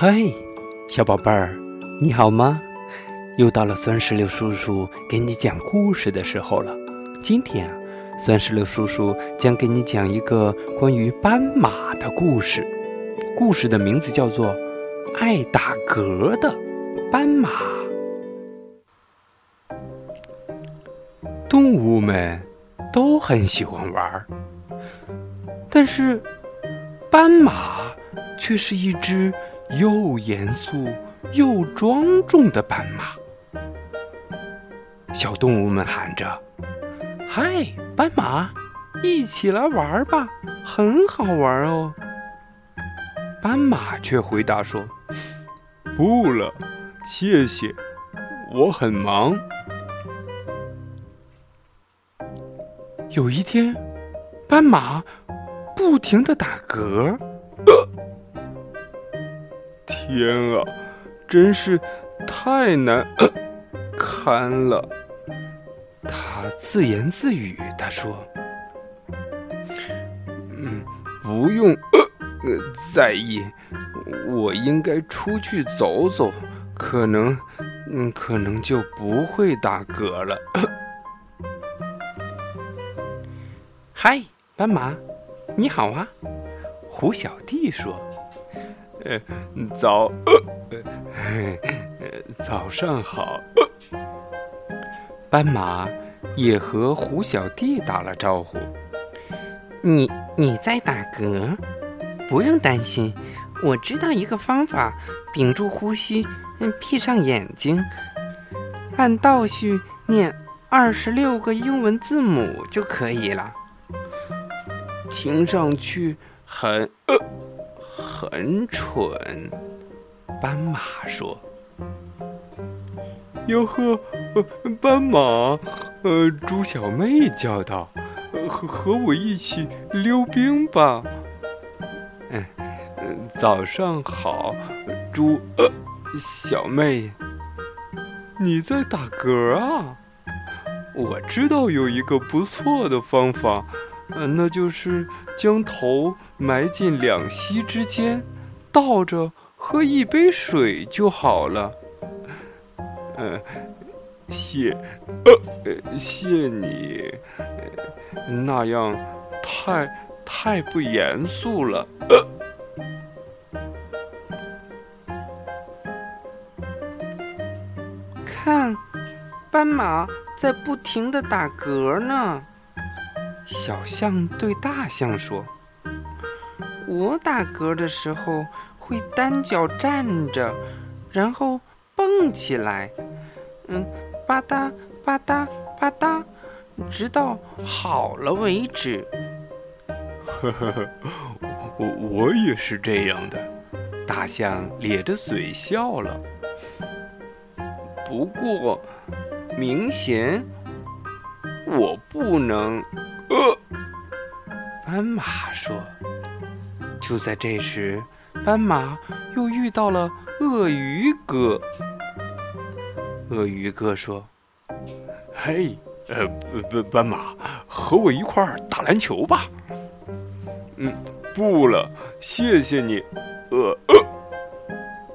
嗨，小宝贝儿，你好吗？又到了酸石榴叔叔给你讲故事的时候了。今天啊，酸石榴叔叔将给你讲一个关于斑马的故事。故事的名字叫做《爱打嗝的斑马》。动物们都很喜欢玩儿，但是斑马却是一只又严肃又庄重的斑马。小动物们喊着：“嗨，斑马，一起来玩吧，很好玩哦。”斑马却回答说：“不了，谢谢，我很忙。”有一天，斑马不停的打嗝。呃天啊，真是太难 堪了！他自言自语，他说：“嗯，不用在意，我应该出去走走，可能，嗯，可能就不会打嗝了。”嗨，斑马，你好啊！胡小弟说：“呃，早，呃，早上好。”斑马也和胡小弟打了招呼：“你你在打嗝？不用担心，我知道一个方法，屏住呼吸，闭上眼睛，按倒序念二十六个英文字母就可以了。”听上去很呃很蠢，斑马说：“哟呵，斑马，呃，猪小妹叫道，和和我一起溜冰吧。”嗯，早上好，猪呃小妹，你在打嗝啊？我知道有一个不错的方法。嗯，那就是将头埋进两膝之间，倒着喝一杯水就好了。嗯，谢，呃，谢你，那样太太不严肃了。呃看，斑马在不停的打嗝呢。小象对大象说：“我打嗝的时候会单脚站着，然后蹦起来，嗯，吧嗒吧嗒吧嗒，直到好了为止。”呵呵呵，我我也是这样的。大象咧着嘴笑了。不过，明显我不能。呃，斑马说：“就在这时，斑马又遇到了鳄鱼哥。鳄鱼哥说：‘嘿，呃，斑斑马，和我一块儿打篮球吧。’嗯，不了，谢谢你。呃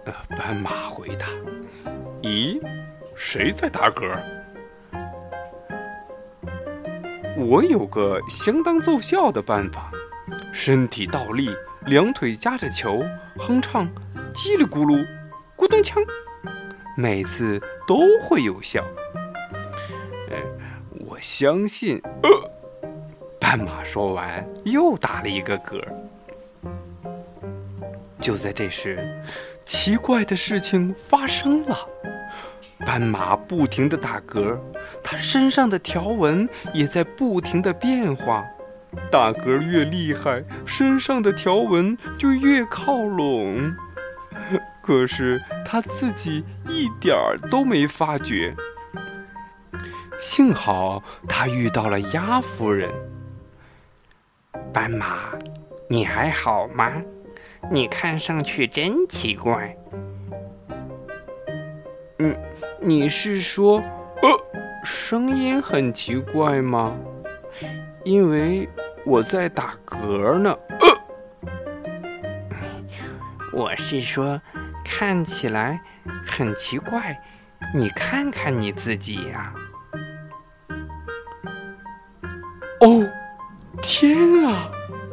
呃，斑马回答：‘咦，谁在打嗝？’”我有个相当奏效的办法，身体倒立，两腿夹着球，哼唱，叽里咕噜，咕咚锵，每次都会有效。哎，我相信。呃斑马说完，又打了一个嗝。就在这时，奇怪的事情发生了。斑马不停地打嗝，它身上的条纹也在不停地变化。打嗝越厉害，身上的条纹就越靠拢。可是它自己一点儿都没发觉。幸好他遇到了鸭夫人。斑马，你还好吗？你看上去真奇怪。嗯。你是说，呃，声音很奇怪吗？因为我在打嗝呢。呃我是说，看起来很奇怪。你看看你自己呀！哦，天啊！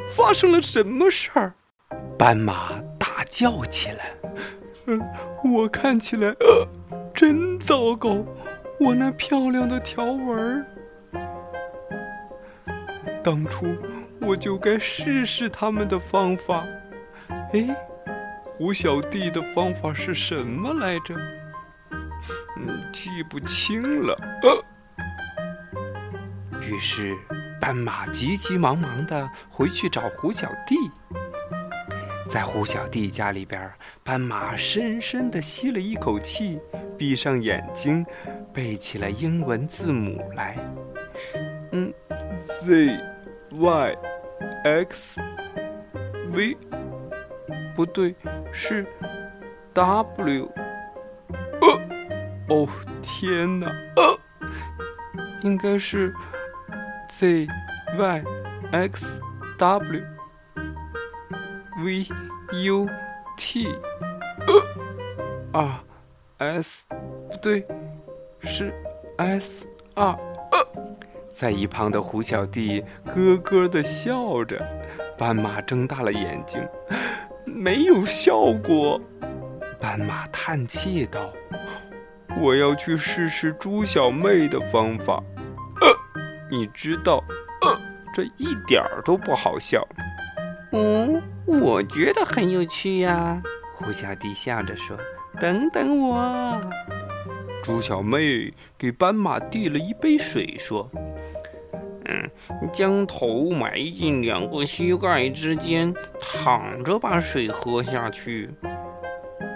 发生了什么事儿？斑马大叫起来：“嗯，我看起来呃，真糟糕！我那漂亮的条纹儿当初我就该试试他们的方法。哎，胡小弟的方法是什么来着？嗯，记不清了。呃，于是。”斑马急急忙忙地回去找胡小弟，在胡小弟家里边，斑马深深地吸了一口气，闭上眼睛，背起了英文字母来。嗯，z y x v，不对，是 w。呃，哦，天哪，呃，应该是。z y x w v u t，呃啊 s 不对，是 s 二。在一旁的胡小弟咯咯的笑着，斑马睁大了眼睛，没有效果。斑马叹气道：“我要去试试猪小妹的方法。”呃你知道，呃，这一点儿都不好笑。嗯，我觉得很有趣呀。胡小弟笑着说：“等等我。”猪小妹给斑马递了一杯水，说：“嗯，将头埋进两个膝盖之间，躺着把水喝下去。”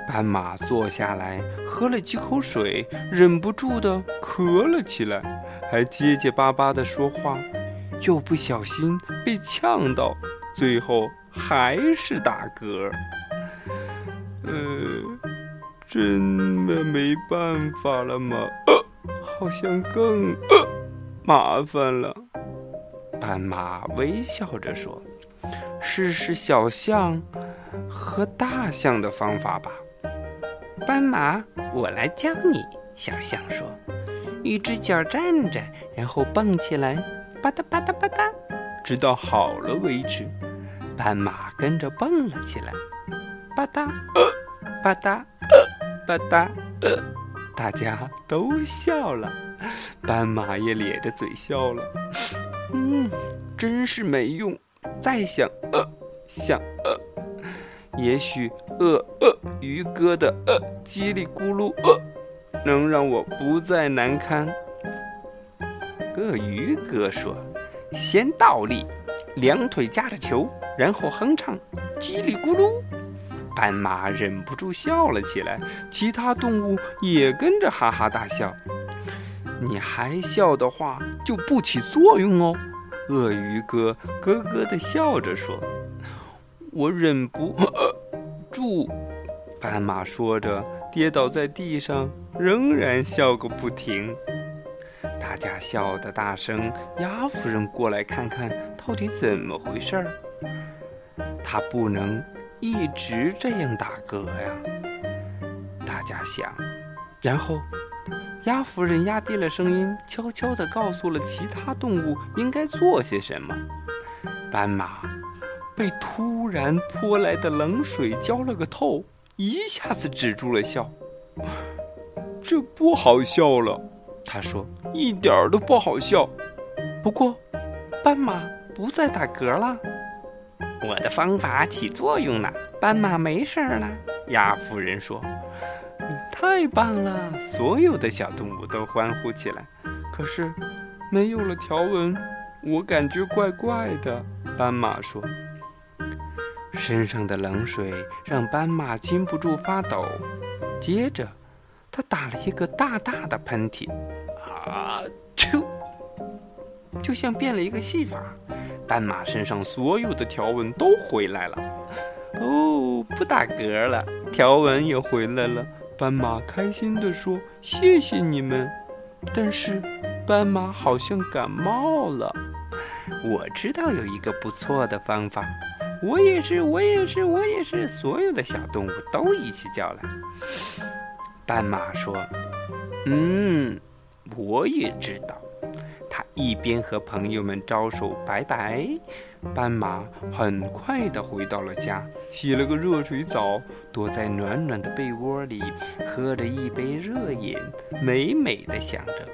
斑马坐下来，喝了几口水，忍不住的咳了起来。还结结巴巴的说话，又不小心被呛到，最后还是打嗝。呃，真的没办法了吗？呃，好像更呃麻烦了。斑马微笑着说：“试试小象和大象的方法吧。”斑马，我来教你。小象说。一只脚站着，然后蹦起来，吧嗒吧嗒吧嗒，直到好了为止。斑马跟着蹦了起来，吧嗒，呃吧嗒，呃吧嗒，呃大家都笑了，斑马也咧着嘴笑了。嗯，真是没用。再想，呃，想，呃，也许鳄鳄鱼哥的呃叽里咕噜呃。能让我不再难堪。鳄鱼哥说：“先倒立，两腿夹着球，然后哼唱，叽里咕噜。”斑马忍不住笑了起来，其他动物也跟着哈哈大笑。你还笑的话，就不起作用哦。鳄鱼哥咯咯地笑着说：“我忍不住。”斑马说着。跌倒在地上，仍然笑个不停。大家笑得大声，鸭夫人过来看看到底怎么回事儿。他不能一直这样打嗝呀，大家想。然后，鸭夫人压低了声音，悄悄地告诉了其他动物应该做些什么。斑马被突然泼来的冷水浇了个透。一下子止住了笑，这不好笑了。他说：“一点都不好笑。”不过，斑马不再打嗝了。我的方法起作用了，斑马没事了。鸭夫人说：“你太棒了！”所有的小动物都欢呼起来。可是，没有了条纹，我感觉怪怪的。斑马说。身上的冷水让斑马禁不住发抖，接着，他打了一个大大的喷嚏，啊，啾！就像变了一个戏法，斑马身上所有的条纹都回来了。哦，不打嗝了，条纹也回来了。斑马开心地说：“谢谢你们。”但是，斑马好像感冒了。我知道有一个不错的方法。我也是，我也是，我也是。所有的小动物都一起叫来。斑马说：“嗯，我也知道。”他一边和朋友们招手拜拜。斑马很快地回到了家，洗了个热水澡，躲在暖暖的被窝里，喝着一杯热饮，美美的想着：“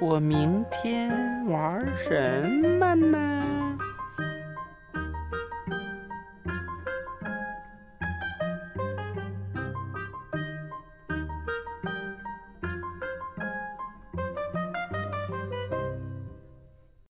我明天玩什么呢？”